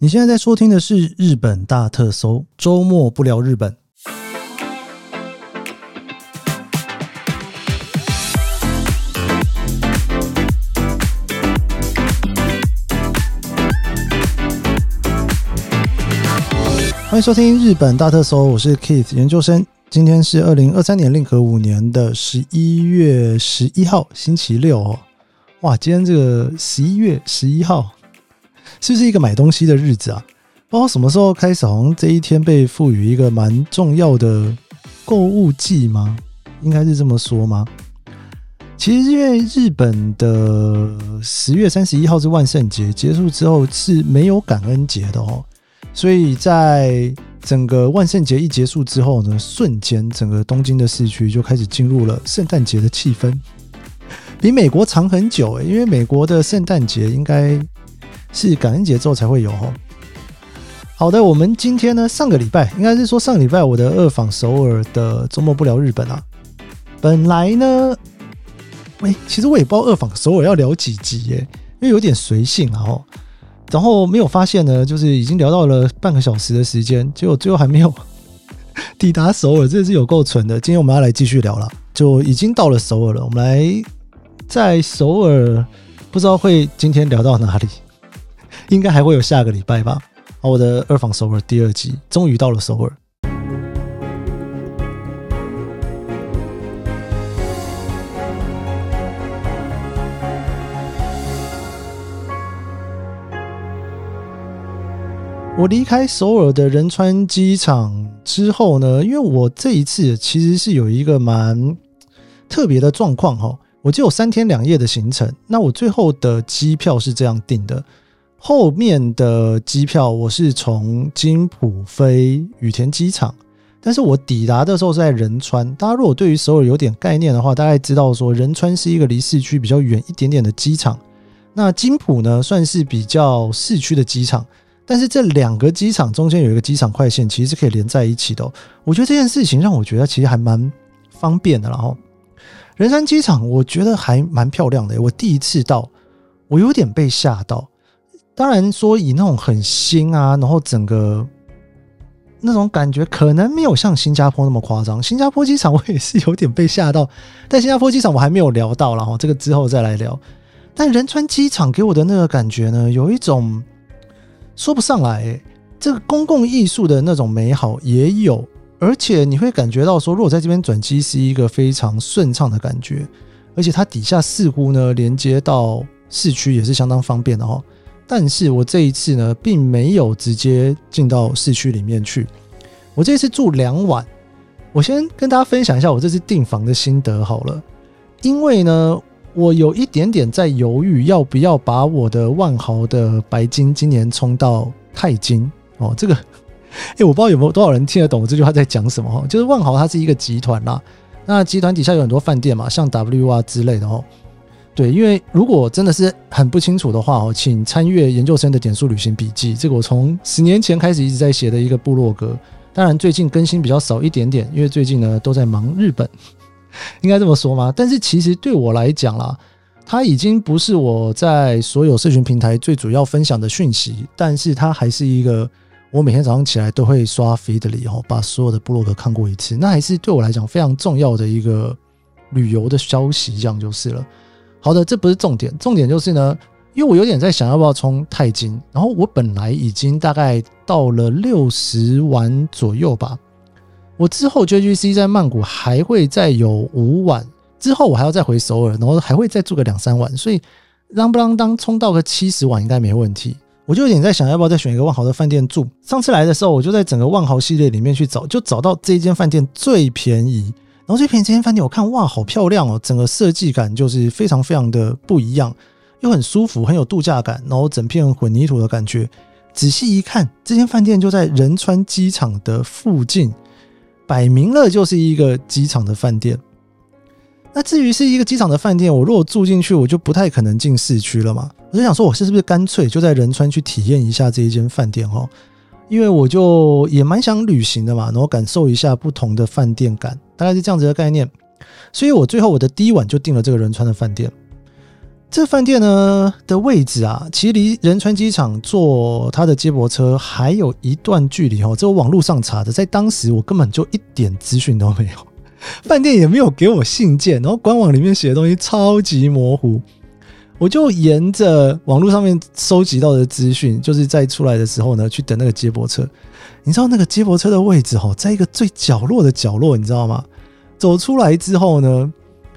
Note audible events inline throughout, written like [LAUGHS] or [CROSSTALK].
你现在在收听的是日本大特搜，周末不聊日本。欢迎收听日本大特搜，我是 Keith 研究生。今天是二零二三年令和五年的十一月十一号，星期六哦。哇，今天这个十一月十一号，是不是一个买东西的日子啊？不知道什么时候开始，好像这一天被赋予一个蛮重要的购物季吗？应该是这么说吗？其实因为日本的十月三十一号是万圣节结束之后是没有感恩节的哦，所以在整个万圣节一结束之后呢，瞬间整个东京的市区就开始进入了圣诞节的气氛，比美国长很久诶，因为美国的圣诞节应该是感恩节之后才会有哦。好的，我们今天呢，上个礼拜应该是说上个礼拜我的二访首尔的周末不聊日本啊，本来呢，喂，其实我也不知道二访首尔要聊几集耶，因为有点随性啊哦。然后没有发现呢，就是已经聊到了半个小时的时间，结果最后还没有 [LAUGHS] 抵达首尔，这是有够蠢的。今天我们要来继续聊了，就已经到了首尔了。我们来在首尔，不知道会今天聊到哪里，应该还会有下个礼拜吧。好，我的二访首尔第二集终于到了首尔。我离开首尔的仁川机场之后呢，因为我这一次其实是有一个蛮特别的状况哈，我只有三天两夜的行程，那我最后的机票是这样订的，后面的机票我是从金浦飞羽田机场，但是我抵达的时候是在仁川。大家如果对于首尔有点概念的话，大概知道说仁川是一个离市区比较远一点点的机场，那金浦呢算是比较市区的机场。但是这两个机场中间有一个机场快线，其实是可以连在一起的。我觉得这件事情让我觉得其实还蛮方便的。然后仁山机场我觉得还蛮漂亮的。我第一次到，我有点被吓到。当然说以那种很新啊，然后整个那种感觉可能没有像新加坡那么夸张。新加坡机场我也是有点被吓到，但新加坡机场我还没有聊到，然后这个之后再来聊。但仁川机场给我的那个感觉呢，有一种。说不上来，这个公共艺术的那种美好也有，而且你会感觉到说，如果在这边转机是一个非常顺畅的感觉，而且它底下似乎呢连接到市区也是相当方便的哦。但是我这一次呢，并没有直接进到市区里面去，我这次住两晚。我先跟大家分享一下我这次订房的心得好了，因为呢。我有一点点在犹豫，要不要把我的万豪的白金今年冲到钛金哦。这个，[LAUGHS] 哎，我不知道有没有多少人听得懂我这句话在讲什么哈。就是万豪它是一个集团啦，那集团底下有很多饭店嘛，像 W 啊之类的哦。对，因为如果真的是很不清楚的话哦，请参阅研究生的点数旅行笔记，这个我从十年前开始一直在写的一个部落格。当然最近更新比较少一点点，因为最近呢都在忙日本。[LAUGHS] 应该这么说吗？但是其实对我来讲啦，它已经不是我在所有社群平台最主要分享的讯息，但是它还是一个我每天早上起来都会刷 feedly 哦，把所有的部落格看过一次，那还是对我来讲非常重要的一个旅游的消息，这样就是了。好的，这不是重点，重点就是呢，因为我有点在想要不要冲泰金，然后我本来已经大概到了六十晚左右吧。我之后 JGC 在曼谷还会再有五晚，之后我还要再回首尔，然后还会再住个两三晚，所以啷不啷当冲到个七十晚应该没问题。我就有点在想，要不要再选一个万豪的饭店住。上次来的时候，我就在整个万豪系列里面去找，就找到这间饭店最便宜，然后最便宜这间饭店，我看哇，好漂亮哦，整个设计感就是非常非常的不一样，又很舒服，很有度假感，然后整片混凝土的感觉。仔细一看，这间饭店就在仁川机场的附近。摆明了就是一个机场的饭店。那至于是一个机场的饭店，我如果住进去，我就不太可能进市区了嘛。我就想说，我是不是干脆就在仁川去体验一下这一间饭店哦？因为我就也蛮想旅行的嘛，然后感受一下不同的饭店感，大概是这样子的概念。所以我最后我的第一晚就订了这个仁川的饭店。这饭店呢的位置啊，其实离仁川机场坐它的接驳车还有一段距离哦。这我网络上查的，在当时我根本就一点资讯都没有，饭店也没有给我信件，然后官网里面写的东西超级模糊。我就沿着网络上面收集到的资讯，就是在出来的时候呢，去等那个接驳车。你知道那个接驳车的位置哦，在一个最角落的角落，你知道吗？走出来之后呢？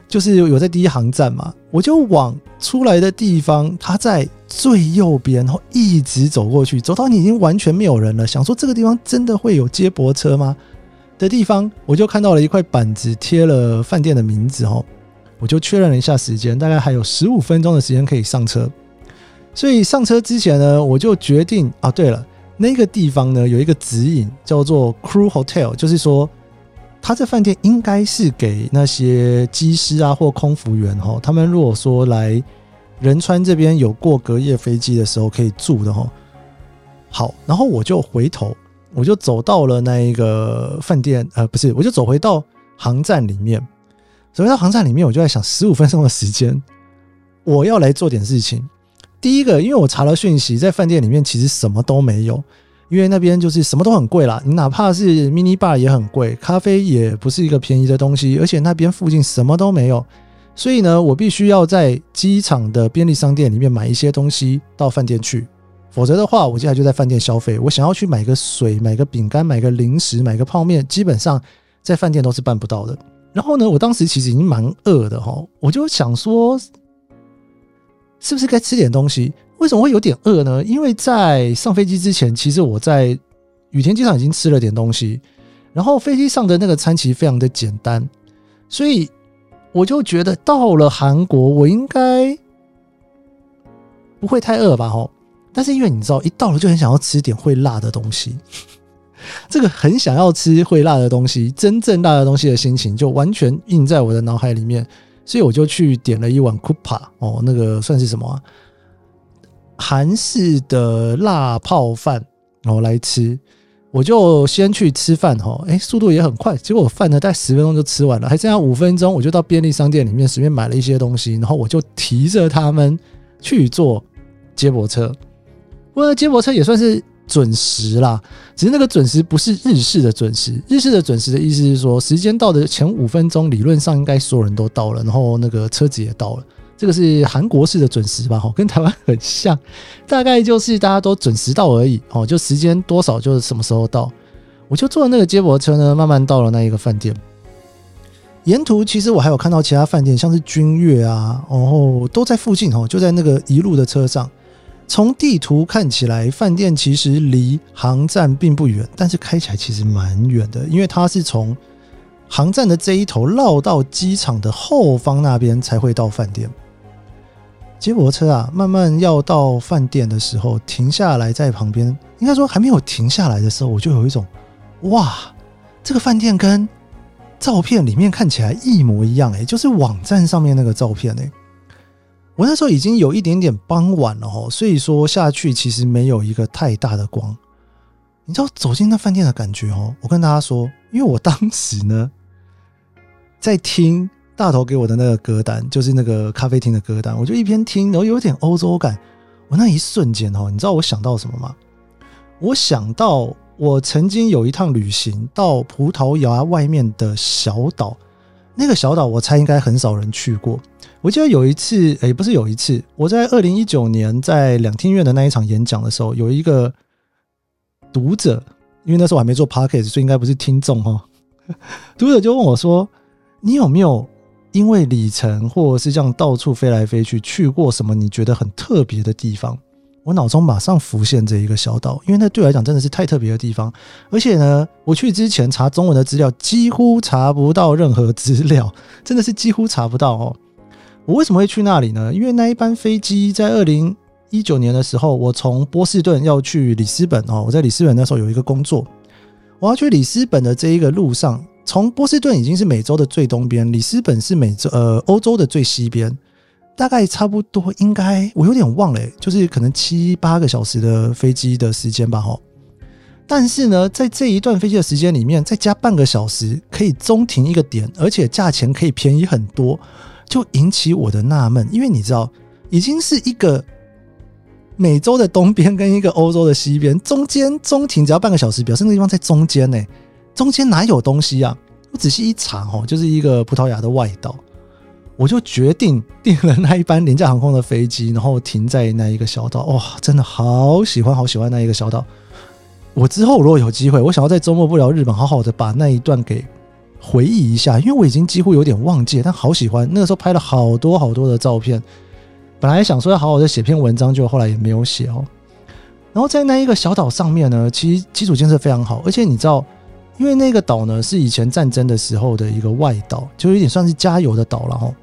就是有在第一航站嘛，我就往出来的地方，它在最右边，然后一直走过去，走到你已经完全没有人了，想说这个地方真的会有接驳车吗？的地方，我就看到了一块板子，贴了饭店的名字哦，我就确认了一下时间，大概还有十五分钟的时间可以上车。所以上车之前呢，我就决定啊，对了，那个地方呢有一个指引叫做 Crew Hotel，就是说。他这饭店应该是给那些机师啊或空服员哈，他们如果说来仁川这边有过隔夜飞机的时候可以住的哈。好，然后我就回头，我就走到了那一个饭店，呃，不是，我就走回到航站里面。走回到航站里面，我就在想，十五分钟的时间，我要来做点事情。第一个，因为我查了讯息，在饭店里面其实什么都没有。因为那边就是什么都很贵啦，你哪怕是 mini bar 也很贵，咖啡也不是一个便宜的东西，而且那边附近什么都没有，所以呢，我必须要在机场的便利商店里面买一些东西到饭店去，否则的话，我接下来就在饭店消费。我想要去买个水、买个饼干、买个零食、买个泡面，基本上在饭店都是办不到的。然后呢，我当时其实已经蛮饿的哈，我就想说，是不是该吃点东西？为什么会有点饿呢？因为在上飞机之前，其实我在羽田机场已经吃了点东西，然后飞机上的那个餐其实非常的简单，所以我就觉得到了韩国，我应该不会太饿吧？吼！但是因为你知道，一到了就很想要吃点会辣的东西，这个很想要吃会辣的东西，真正辣的东西的心情就完全印在我的脑海里面，所以我就去点了一碗 kupa 哦，那个算是什么？韩式的辣泡饭，然后来吃，我就先去吃饭哈，哎，速度也很快，结果饭呢，大概十分钟就吃完了，还剩下五分钟，我就到便利商店里面随便买了一些东西，然后我就提着他们去坐接驳车。不过接驳车也算是准时啦，只是那个准时不是日式的准时，日式的准时的意思是说，时间到的前五分钟，理论上应该所有人都到了，然后那个车子也到了。这个是韩国式的准时吧？哈，跟台湾很像，大概就是大家都准时到而已。哦，就时间多少就是什么时候到。我就坐那个接驳车呢，慢慢到了那一个饭店。沿途其实我还有看到其他饭店，像是君悦啊，然后都在附近哦，就在那个一路的车上。从地图看起来，饭店其实离航站并不远，但是开起来其实蛮远的，因为它是从航站的这一头绕到机场的后方那边才会到饭店。接驳车啊，慢慢要到饭店的时候，停下来在旁边。应该说还没有停下来的时候，我就有一种，哇，这个饭店跟照片里面看起来一模一样哎，就是网站上面那个照片哎。我那时候已经有一点点傍晚了哦，所以说下去其实没有一个太大的光。你知道走进那饭店的感觉哦，我跟大家说，因为我当时呢在听。大头给我的那个歌单，就是那个咖啡厅的歌单，我就一边听，然后有点欧洲感。我那一瞬间哦，你知道我想到什么吗？我想到我曾经有一趟旅行到葡萄牙外面的小岛，那个小岛我猜应该很少人去过。我记得有一次，哎，不是有一次，我在二零一九年在两厅院的那一场演讲的时候，有一个读者，因为那时候我还没做 podcast，所以应该不是听众哈。[LAUGHS] 读者就问我说：“你有没有？”因为里程或者是这样到处飞来飞去，去过什么你觉得很特别的地方？我脑中马上浮现这一个小岛，因为那对我来讲真的是太特别的地方。而且呢，我去之前查中文的资料，几乎查不到任何资料，真的是几乎查不到哦。我为什么会去那里呢？因为那一班飞机在二零一九年的时候，我从波士顿要去里斯本哦，我在里斯本那时候有一个工作，我要去里斯本的这一个路上。从波士顿已经是美洲的最东边，里斯本是美洲呃欧洲的最西边，大概差不多应该我有点忘了，就是可能七八个小时的飞机的时间吧哈。但是呢，在这一段飞机的时间里面，再加半个小时可以中停一个点，而且价钱可以便宜很多，就引起我的纳闷。因为你知道，已经是一个美洲的东边跟一个欧洲的西边，中间中停只要半个小时，表示那地方在中间呢。中间哪有东西啊？我仔细一查哦，就是一个葡萄牙的外岛。我就决定订了那一班廉价航空的飞机，然后停在那一个小岛。哇，真的好喜欢，好喜欢那一个小岛。我之后如果有机会，我想要在周末不聊日本，好好的把那一段给回忆一下，因为我已经几乎有点忘记，但好喜欢。那个时候拍了好多好多的照片，本来想说要好好的写篇文章，就后来也没有写哦。然后在那一个小岛上面呢，其实基础建设非常好，而且你知道。因为那个岛呢是以前战争的时候的一个外岛，就有点算是加油的岛了哈。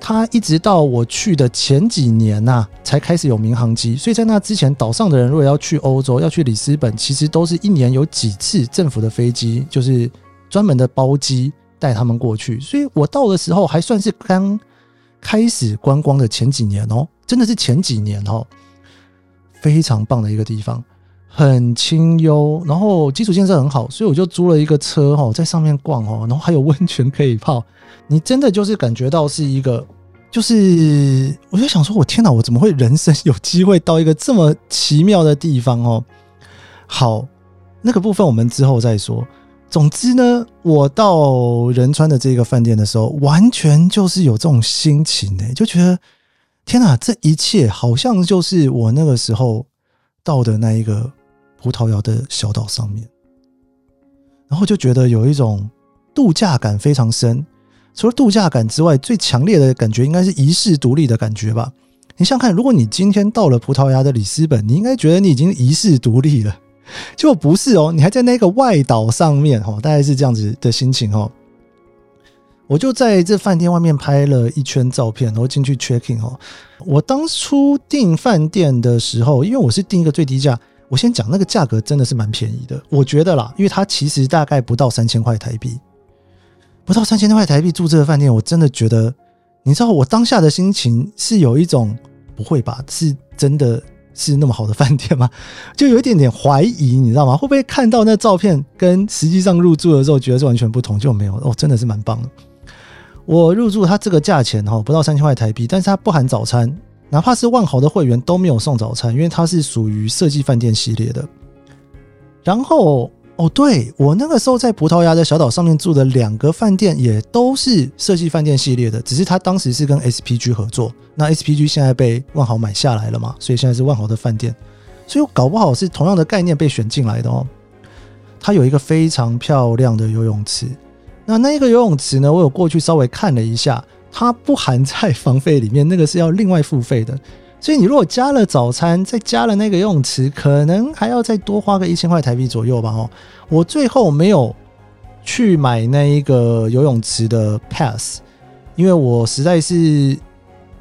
它一直到我去的前几年呐，才开始有民航机。所以在那之前，岛上的人如果要去欧洲、要去里斯本，其实都是一年有几次政府的飞机，就是专门的包机带他们过去。所以我到的时候还算是刚开始观光的前几年哦，真的是前几年哦，非常棒的一个地方。很清幽，然后基础建设很好，所以我就租了一个车哈，在上面逛哦，然后还有温泉可以泡。你真的就是感觉到是一个，就是我就想说，我天哪，我怎么会人生有机会到一个这么奇妙的地方哦？好，那个部分我们之后再说。总之呢，我到仁川的这个饭店的时候，完全就是有这种心情呢，就觉得天哪，这一切好像就是我那个时候到的那一个。葡萄牙的小岛上面，然后就觉得有一种度假感非常深。除了度假感之外，最强烈的感觉应该是遗世独立的感觉吧。你想看，如果你今天到了葡萄牙的里斯本，你应该觉得你已经遗世独立了，结果不是哦，你还在那个外岛上面哦，大概是这样子的心情哦。我就在这饭店外面拍了一圈照片，然后进去 checking 哦。我当初订饭店的时候，因为我是订一个最低价。我先讲那个价格真的是蛮便宜的，我觉得啦，因为它其实大概不到三千块台币，不到三千块台币住这个饭店，我真的觉得，你知道我当下的心情是有一种不会吧，是真的是那么好的饭店吗？[LAUGHS] 就有一点点怀疑，你知道吗？会不会看到那照片跟实际上入住的时候觉得是完全不同？就没有哦，真的是蛮棒的。我入住它这个价钱哈，不到三千块台币，但是它不含早餐。哪怕是万豪的会员都没有送早餐，因为它是属于设计饭店系列的。然后哦，对我那个时候在葡萄牙的小岛上面住的两个饭店也都是设计饭店系列的，只是他当时是跟 SPG 合作，那 SPG 现在被万豪买下来了嘛，所以现在是万豪的饭店，所以搞不好是同样的概念被选进来的哦。它有一个非常漂亮的游泳池，那那个游泳池呢，我有过去稍微看了一下。它不含在房费里面，那个是要另外付费的。所以你如果加了早餐，再加了那个游泳池，可能还要再多花个一千块台币左右吧。哦，我最后没有去买那一个游泳池的 pass，因为我实在是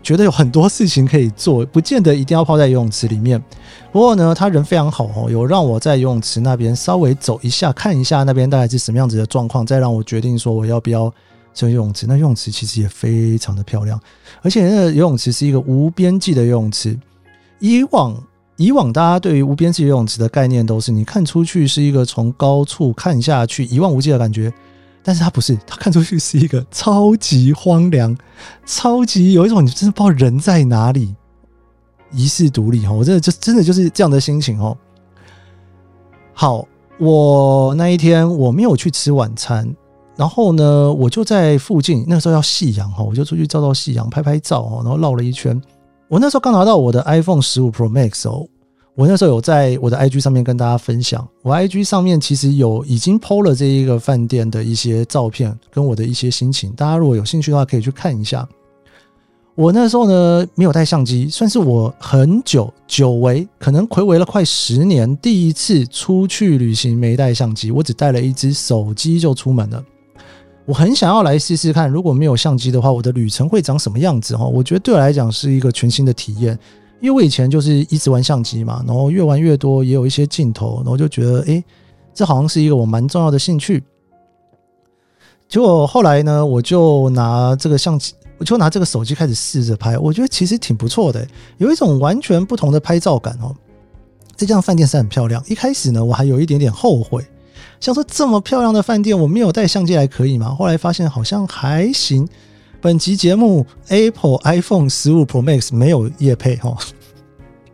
觉得有很多事情可以做，不见得一定要泡在游泳池里面。不过呢，他人非常好哦，有让我在游泳池那边稍微走一下，看一下那边大概是什么样子的状况，再让我决定说我要不要。这游泳池，那游泳池其实也非常的漂亮，而且那个游泳池是一个无边际的游泳池。以往以往大家对于无边际游泳池的概念都是，你看出去是一个从高处看下去一望无际的感觉，但是它不是，它看出去是一个超级荒凉，超级有一种你真的不知道人在哪里，遗世独立哈，我真的就真的就是这样的心情哦。好，我那一天我没有去吃晚餐。然后呢，我就在附近，那时候要夕阳哈，我就出去照照夕阳，拍拍照哦，然后绕了一圈。我那时候刚拿到我的 iPhone 十五 Pro Max 哦，我那时候有在我的 IG 上面跟大家分享，我 IG 上面其实有已经 PO 了这一个饭店的一些照片跟我的一些心情，大家如果有兴趣的话，可以去看一下。我那时候呢没有带相机，算是我很久久违，可能回违了快十年，第一次出去旅行没带相机，我只带了一只手机就出门了。我很想要来试试看，如果没有相机的话，我的旅程会长什么样子哈？我觉得对我来讲是一个全新的体验，因为我以前就是一直玩相机嘛，然后越玩越多，也有一些镜头，然后就觉得，哎，这好像是一个我蛮重要的兴趣。结果后来呢，我就拿这个相机，我就拿这个手机开始试着拍，我觉得其实挺不错的，有一种完全不同的拍照感哦。这家饭店是很漂亮，一开始呢，我还有一点点后悔。想说这么漂亮的饭店，我没有带相机来可以吗？后来发现好像还行。本集节目 Apple iPhone 十五 Pro Max 没有夜配哈，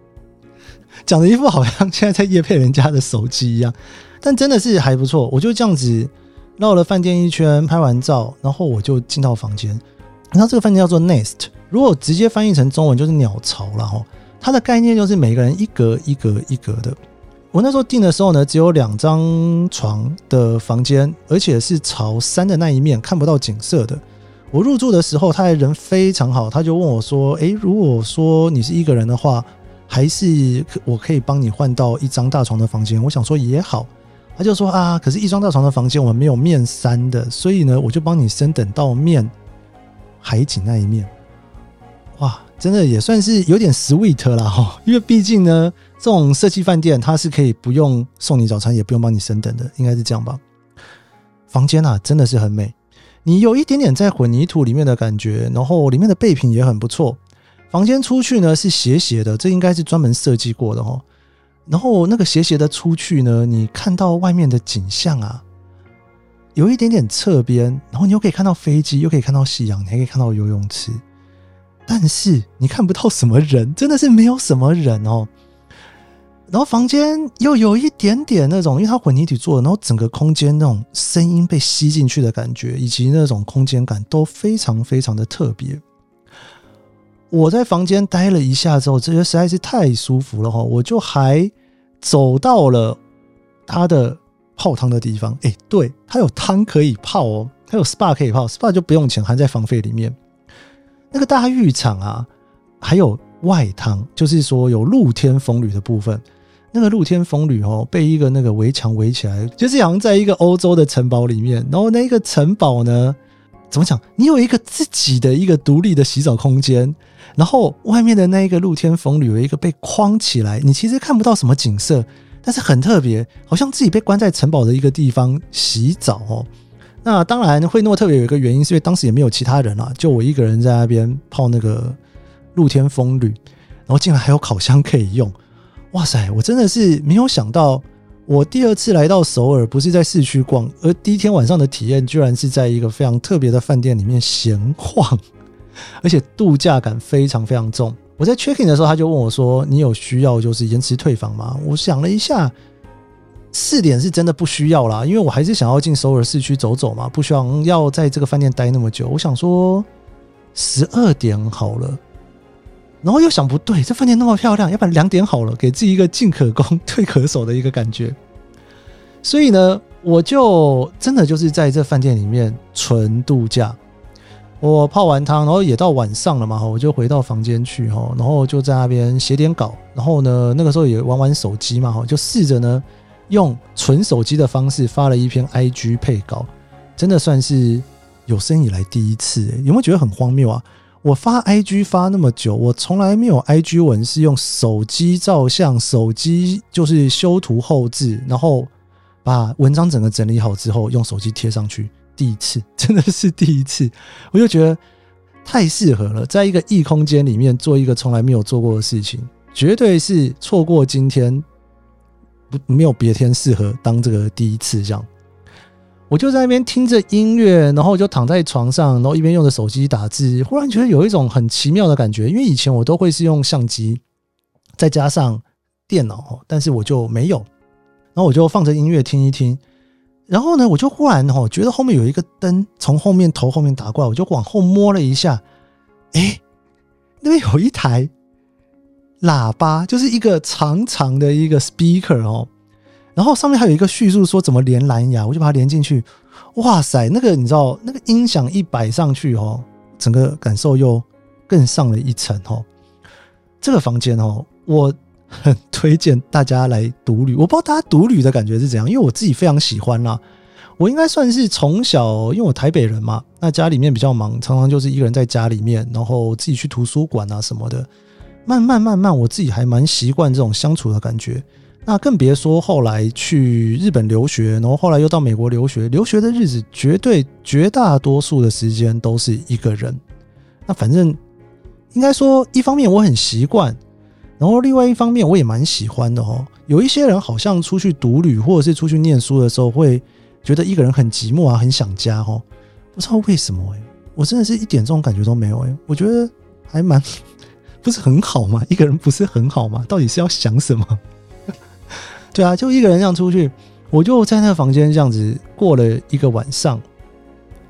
[LAUGHS] 讲的一副好像现在在夜配人家的手机一样，但真的是还不错。我就这样子绕了饭店一圈，拍完照，然后我就进到房间。然后这个饭店叫做 Nest，如果直接翻译成中文就是鸟巢了哈。它的概念就是每个人一格一格一格的。我那时候订的时候呢，只有两张床的房间，而且是朝山的那一面，看不到景色的。我入住的时候，他还人非常好，他就问我说：“诶，如果说你是一个人的话，还是我可以帮你换到一张大床的房间？”我想说也好，他就说：“啊，可是一张大床的房间我们没有面山的，所以呢，我就帮你升等到面海景那一面。”哇！真的也算是有点 sweet 了哈，因为毕竟呢，这种设计饭店它是可以不用送你早餐，也不用帮你升等的，应该是这样吧？房间啊，真的是很美，你有一点点在混凝土里面的感觉，然后里面的备品也很不错。房间出去呢是斜斜的，这应该是专门设计过的哦。然后那个斜斜的出去呢，你看到外面的景象啊，有一点点侧边，然后你又可以看到飞机，又可以看到夕阳，你还可以看到游泳池。但是你看不到什么人，真的是没有什么人哦。然后房间又有一点点那种，因为它混凝土做的，然后整个空间那种声音被吸进去的感觉，以及那种空间感都非常非常的特别。我在房间待了一下之后，这些实在是太舒服了哈，我就还走到了它的泡汤的地方。哎，对，它有汤可以泡哦，它有 SPA 可以泡，SPA 就不用钱，含在房费里面。那个大浴场啊，还有外汤，就是说有露天风吕的部分。那个露天风吕哦，被一个那个围墙围起来，就是好像在一个欧洲的城堡里面。然后那一个城堡呢，怎么讲？你有一个自己的一个独立的洗澡空间，然后外面的那一个露天风吕有一个被框起来，你其实看不到什么景色，但是很特别，好像自己被关在城堡的一个地方洗澡哦。那当然惠诺特别，有一个原因是因为当时也没有其他人啊，就我一个人在那边泡那个露天风吕，然后竟然还有烤箱可以用，哇塞！我真的是没有想到，我第二次来到首尔不是在市区逛，而第一天晚上的体验居然是在一个非常特别的饭店里面闲晃，而且度假感非常非常重。我在 checking 的时候，他就问我说：“你有需要就是延迟退房吗？”我想了一下。四点是真的不需要啦，因为我还是想要进首尔市区走走嘛，不需要要在这个饭店待那么久。我想说十二点好了，然后又想不对，这饭店那么漂亮，要不然两点好了，给自己一个进可攻退可守的一个感觉。所以呢，我就真的就是在这饭店里面纯度假。我泡完汤，然后也到晚上了嘛，我就回到房间去哈，然后就在那边写点稿，然后呢，那个时候也玩玩手机嘛，哈，就试着呢。用纯手机的方式发了一篇 IG 配稿，真的算是有生以来第一次。有没有觉得很荒谬啊？我发 IG 发那么久，我从来没有 IG 文是用手机照相，手机就是修图后置，然后把文章整个整理好之后用手机贴上去。第一次，[LAUGHS] 真的是第一次，我就觉得太适合了，在一个异空间里面做一个从来没有做过的事情，绝对是错过今天。不，没有别天适合当这个第一次这样。我就在那边听着音乐，然后就躺在床上，然后一边用着手机打字，忽然觉得有一种很奇妙的感觉。因为以前我都会是用相机，再加上电脑，但是我就没有。然后我就放着音乐听一听，然后呢，我就忽然哦，觉得后面有一个灯从后面头后面打过来，我就往后摸了一下，哎，那边有一台。喇叭就是一个长长的一个 speaker 哦，然后上面还有一个叙述说怎么连蓝牙，我就把它连进去。哇塞，那个你知道，那个音响一摆上去哦，整个感受又更上了一层哦。这个房间哦，我很推荐大家来独旅。我不知道大家独旅的感觉是怎样，因为我自己非常喜欢啦。我应该算是从小，因为我台北人嘛，那家里面比较忙，常常就是一个人在家里面，然后自己去图书馆啊什么的。慢慢慢慢，我自己还蛮习惯这种相处的感觉。那更别说后来去日本留学，然后后来又到美国留学。留学的日子，绝对绝大多数的时间都是一个人。那反正应该说，一方面我很习惯，然后另外一方面我也蛮喜欢的哦。有一些人好像出去独旅或者是出去念书的时候，会觉得一个人很寂寞啊，很想家哦。不知道为什么哎，我真的是一点这种感觉都没有哎，我觉得还蛮不是很好吗，一个人不是很好吗？到底是要想什么？[LAUGHS] 对啊，就一个人这样出去，我就在那个房间这样子过了一个晚上，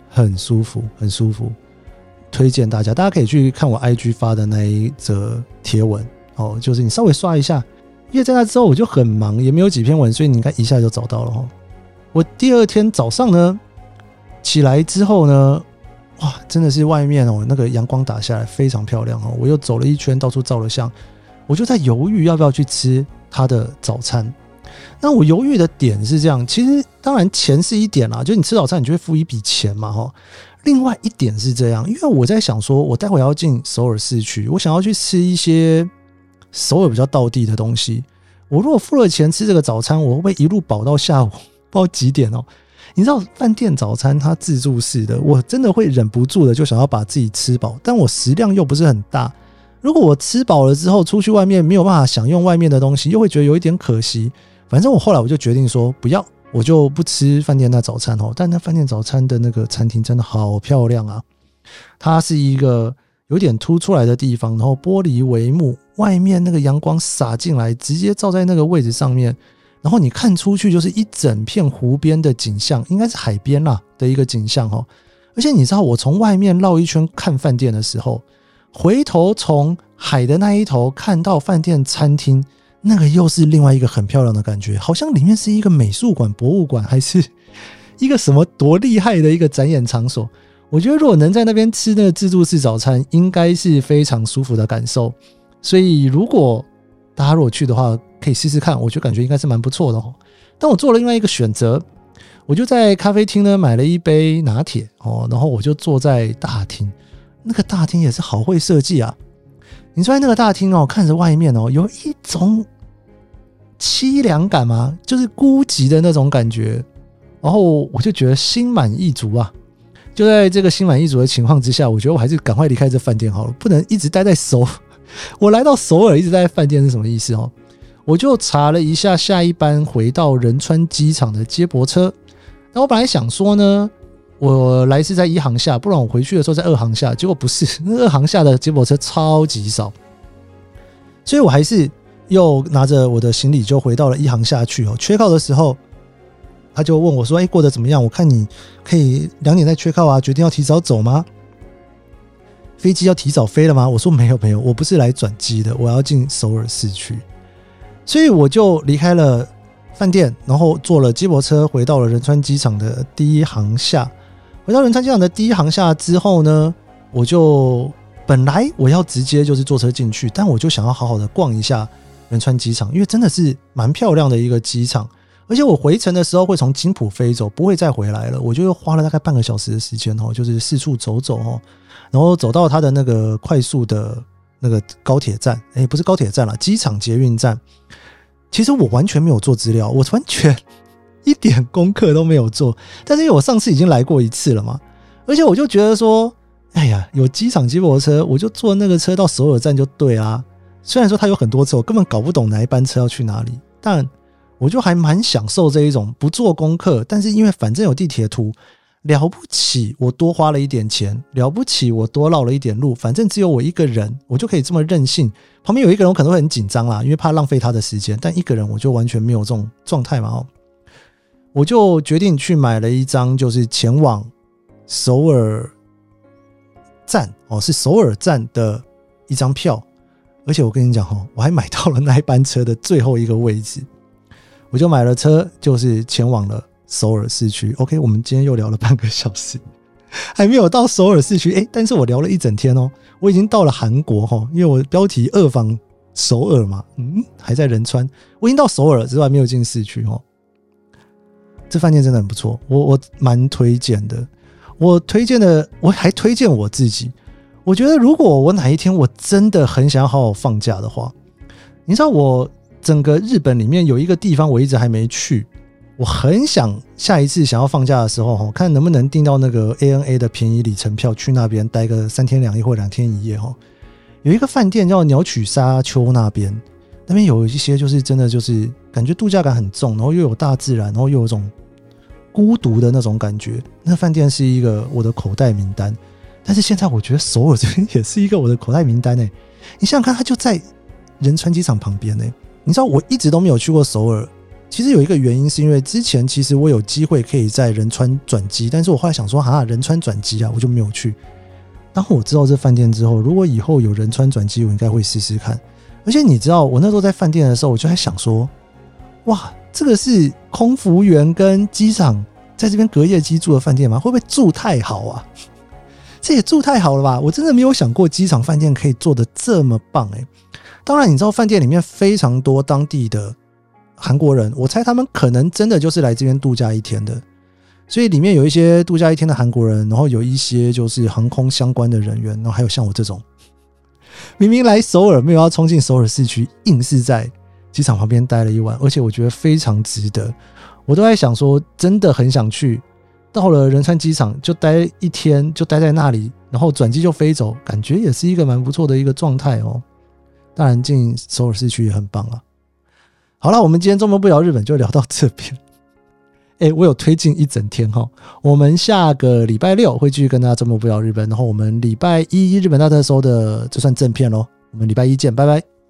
很舒服，很舒服。推荐大家，大家可以去看我 IG 发的那一则贴文哦，就是你稍微刷一下，因为在那之后我就很忙，也没有几篇文，所以你应该一下就找到了哦。我第二天早上呢起来之后呢，哇，真的是外面哦那个阳光打下来非常漂亮哦。我又走了一圈，到处照了相，我就在犹豫要不要去吃他的早餐。那我犹豫的点是这样，其实当然钱是一点啦，就你吃早餐你就会付一笔钱嘛哈。另外一点是这样，因为我在想说，我待会要进首尔市区，我想要去吃一些首尔比较道地的东西。我如果付了钱吃这个早餐，我会不会一路饱到下午不知道几点哦？你知道饭店早餐它自助式的，我真的会忍不住的就想要把自己吃饱，但我食量又不是很大。如果我吃饱了之后出去外面没有办法享用外面的东西，又会觉得有一点可惜。反正我后来我就决定说不要。我就不吃饭店那早餐哦，但那饭店早餐的那个餐厅真的好漂亮啊！它是一个有点凸出来的地方，然后玻璃帷幕，外面那个阳光洒进来，直接照在那个位置上面，然后你看出去就是一整片湖边的景象，应该是海边啦的一个景象哦。而且你知道，我从外面绕一圈看饭店的时候，回头从海的那一头看到饭店餐厅。那个又是另外一个很漂亮的感觉，好像里面是一个美术馆、博物馆，还是一个什么多厉害的一个展演场所。我觉得如果能在那边吃那个自助式早餐，应该是非常舒服的感受。所以如果大家如果去的话，可以试试看，我就感觉应该是蛮不错的哦。但我做了另外一个选择，我就在咖啡厅呢买了一杯拿铁哦，然后我就坐在大厅，那个大厅也是好会设计啊。你坐在那个大厅哦，看着外面哦，有一种凄凉感吗？就是孤寂的那种感觉。然后我就觉得心满意足啊。就在这个心满意足的情况之下，我觉得我还是赶快离开这饭店好了，不能一直待在首。[LAUGHS] 我来到首尔一直待在饭店是什么意思哦？我就查了一下下一班回到仁川机场的接驳车。那我本来想说呢。我来是在一航下，不然我回去的时候在二航下，结果不是，[LAUGHS] 那二航下的接驳车超级少，所以我还是又拿着我的行李就回到了一航下去哦。缺靠的时候，他就问我说：“哎，过得怎么样？我看你可以两点再缺靠啊，决定要提早走吗？飞机要提早飞了吗？”我说：“没有，没有，我不是来转机的，我要进首尔市区。”所以我就离开了饭店，然后坐了接驳车回到了仁川机场的第一航下。回到仁川机场的第一航下之后呢，我就本来我要直接就是坐车进去，但我就想要好好的逛一下仁川机场，因为真的是蛮漂亮的一个机场。而且我回程的时候会从金浦飞走，不会再回来了。我就花了大概半个小时的时间哦，就是四处走走哦，然后走到它的那个快速的那个高铁站，哎，不是高铁站了，机场捷运站。其实我完全没有做资料，我完全。[LAUGHS] 一点功课都没有做，但是因为我上次已经来过一次了嘛，而且我就觉得说，哎呀，有机场接驳车，我就坐那个车到首尔站就对啊。虽然说它有很多车，我根本搞不懂哪一班车要去哪里，但我就还蛮享受这一种不做功课，但是因为反正有地铁图，了不起，我多花了一点钱，了不起，我多绕了一点路，反正只有我一个人，我就可以这么任性。旁边有一个人，我可能会很紧张啦，因为怕浪费他的时间，但一个人我就完全没有这种状态嘛哦。我就决定去买了一张，就是前往首尔站哦，是首尔站的一张票，而且我跟你讲哦，我还买到了那一班车的最后一个位置，我就买了车，就是前往了首尔市区。OK，我们今天又聊了半个小时，[LAUGHS] 还没有到首尔市区，哎，但是我聊了一整天哦，我已经到了韩国哈，因为我标题二访首尔嘛，嗯，还在仁川，我已经到首尔了，之外没有进市区哦。这饭店真的很不错，我我蛮推荐的。我推荐的，我还推荐我自己。我觉得如果我哪一天我真的很想好好放假的话，你知道，我整个日本里面有一个地方我一直还没去，我很想下一次想要放假的时候，哈，看能不能订到那个 ANA 的便宜里程票，去那边待个三天两夜或两天一夜，哈。有一个饭店叫鸟取沙丘那边，那边有一些就是真的就是感觉度假感很重，然后又有大自然，然后又有种。孤独的那种感觉，那饭店是一个我的口袋名单。但是现在我觉得首尔这边也是一个我的口袋名单诶。你想想看，它就在仁川机场旁边呢。你知道我一直都没有去过首尔，其实有一个原因是因为之前其实我有机会可以在仁川转机，但是我后来想说，啊，仁川转机啊，我就没有去。当我知道这饭店之后，如果以后有仁川转机，我应该会试试看。而且你知道，我那时候在饭店的时候，我就在想说，哇，这个是空服员跟机长在这边隔夜机住的饭店吗？会不会住太好啊？[LAUGHS] 这也住太好了吧！我真的没有想过机场饭店可以做的这么棒诶。当然，你知道饭店里面非常多当地的韩国人，我猜他们可能真的就是来这边度假一天的。所以里面有一些度假一天的韩国人，然后有一些就是航空相关的人员，然后还有像我这种明明来首尔没有要冲进首尔市区，硬是在机场旁边待了一晚，而且我觉得非常值得。我都在想说，真的很想去。到了仁川机场就待一天，就待在那里，然后转机就飞走，感觉也是一个蛮不错的一个状态哦。当然进首尔市区也很棒啊。好了，我们今天周末不聊日本就聊到这边。[LAUGHS] 哎，我有推进一整天哈。我们下个礼拜六会继续跟大家周末不聊日本，然后我们礼拜一日本大特搜的就算正片喽。我们礼拜一见，拜拜。